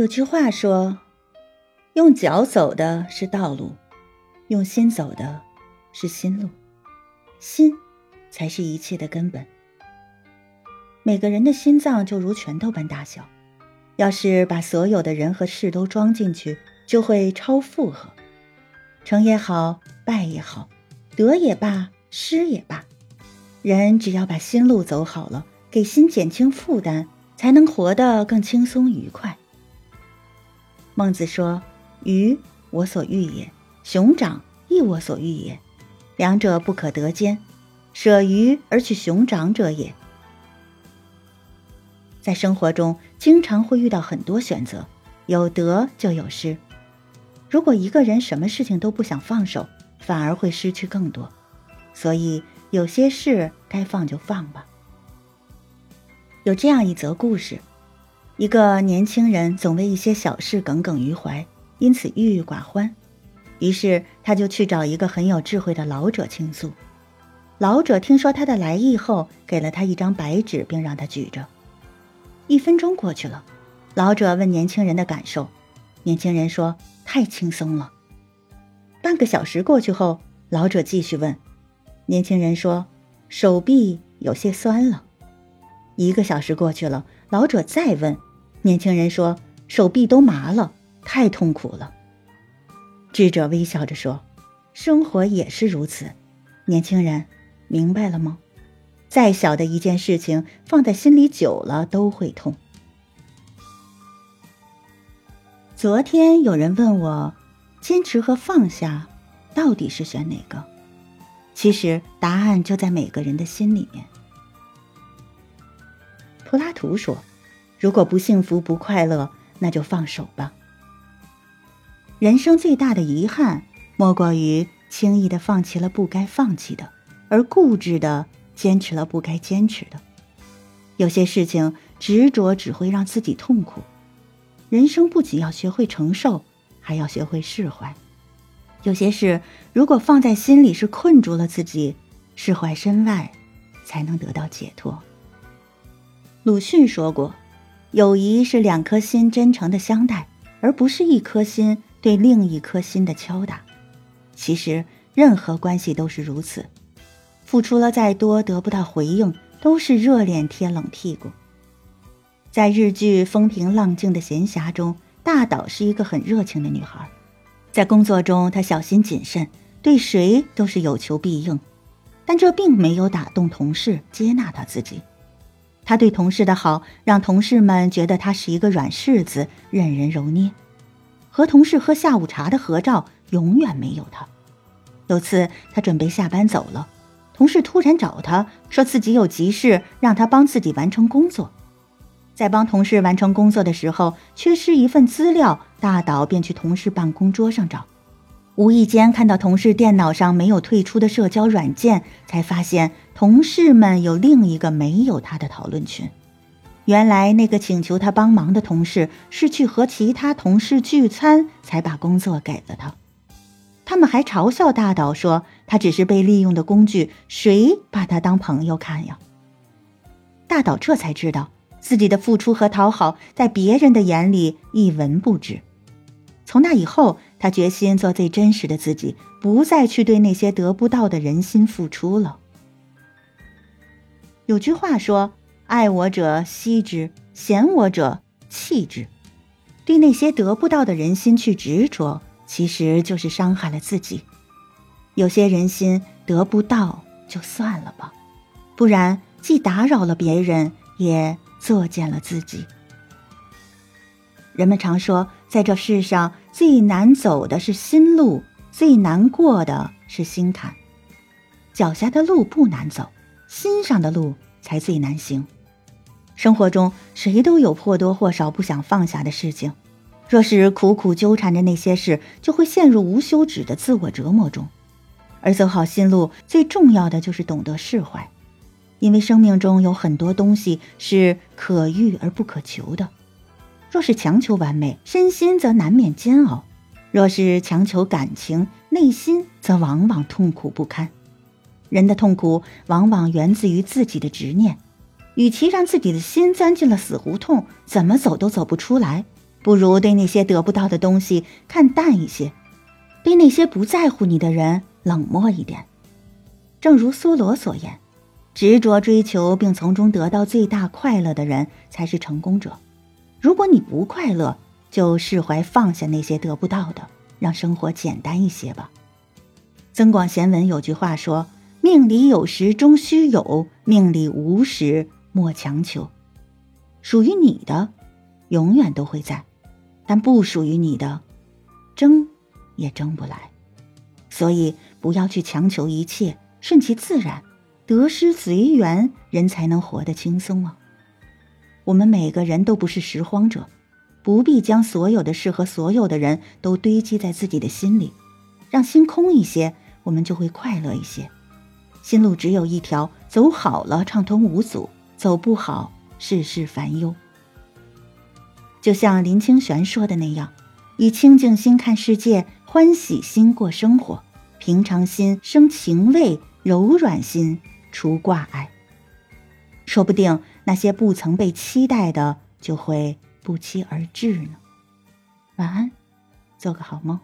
有句话说：“用脚走的是道路，用心走的是心路。心才是一切的根本。每个人的心脏就如拳头般大小，要是把所有的人和事都装进去，就会超负荷。成也好，败也好，得也罢，失也罢，人只要把心路走好了，给心减轻负担，才能活得更轻松愉快。”孟子说：“鱼，我所欲也；熊掌，亦我所欲也。两者不可得兼，舍鱼而取熊掌者也。”在生活中，经常会遇到很多选择，有得就有失。如果一个人什么事情都不想放手，反而会失去更多。所以，有些事该放就放吧。有这样一则故事。一个年轻人总为一些小事耿耿于怀，因此郁郁寡欢。于是他就去找一个很有智慧的老者倾诉。老者听说他的来意后，给了他一张白纸，并让他举着。一分钟过去了，老者问年轻人的感受，年轻人说：“太轻松了。”半个小时过去后，老者继续问，年轻人说：“手臂有些酸了。”一个小时过去了，老者再问。年轻人说：“手臂都麻了，太痛苦了。”智者微笑着说：“生活也是如此。”年轻人，明白了吗？再小的一件事情，放在心里久了都会痛。昨天有人问我，坚持和放下，到底是选哪个？其实答案就在每个人的心里面。柏拉图说。如果不幸福不快乐，那就放手吧。人生最大的遗憾，莫过于轻易的放弃了不该放弃的，而固执的坚持了不该坚持的。有些事情执着只会让自己痛苦。人生不仅要学会承受，还要学会释怀。有些事如果放在心里是困住了自己，释怀身外，才能得到解脱。鲁迅说过。友谊是两颗心真诚的相待，而不是一颗心对另一颗心的敲打。其实，任何关系都是如此，付出了再多得不到回应，都是热脸贴冷屁股。在日剧《风平浪静的闲暇》中，大岛是一个很热情的女孩，在工作中她小心谨慎，对谁都是有求必应，但这并没有打动同事接纳她自己。他对同事的好，让同事们觉得他是一个软柿子，任人揉捏。和同事喝下午茶的合照，永远没有他。有次他准备下班走了，同事突然找他说自己有急事，让他帮自己完成工作。在帮同事完成工作的时候，缺失一份资料，大岛便去同事办公桌上找。无意间看到同事电脑上没有退出的社交软件，才发现同事们有另一个没有他的讨论群。原来那个请求他帮忙的同事是去和其他同事聚餐，才把工作给了他。他们还嘲笑大岛说他只是被利用的工具，谁把他当朋友看呀？大岛这才知道自己的付出和讨好在别人的眼里一文不值。从那以后。他决心做最真实的自己，不再去对那些得不到的人心付出了。有句话说：“爱我者惜之，嫌我者弃之。”对那些得不到的人心去执着，其实就是伤害了自己。有些人心得不到就算了吧，不然既打扰了别人，也作践了自己。人们常说，在这世上最难走的是心路，最难过的是心坎。脚下的路不难走，心上的路才最难行。生活中，谁都有或多或少不想放下的事情。若是苦苦纠缠着那些事，就会陷入无休止的自我折磨中。而走好心路，最重要的就是懂得释怀，因为生命中有很多东西是可遇而不可求的。若是强求完美，身心则难免煎熬；若是强求感情，内心则往往痛苦不堪。人的痛苦往往源自于自己的执念，与其让自己的心钻进了死胡同，怎么走都走不出来，不如对那些得不到的东西看淡一些，对那些不在乎你的人冷漠一点。正如梭罗所言，执着追求并从中得到最大快乐的人才是成功者。如果你不快乐，就释怀放下那些得不到的，让生活简单一些吧。增广贤文有句话说：“命里有时终须有，命里无时莫强求。”属于你的，永远都会在。但不属于你的，争也争不来，所以不要去强求一切，顺其自然，得失随缘，人才能活得轻松啊。我们每个人都不是拾荒者，不必将所有的事和所有的人都堆积在自己的心里，让心空一些，我们就会快乐一些。心路只有一条，走好了畅通无阻，走不好世事烦忧。就像林清玄说的那样，以清净心看世界，欢喜心过生活，平常心生情味，柔软心除挂碍。说不定那些不曾被期待的，就会不期而至呢。晚安，做个好梦。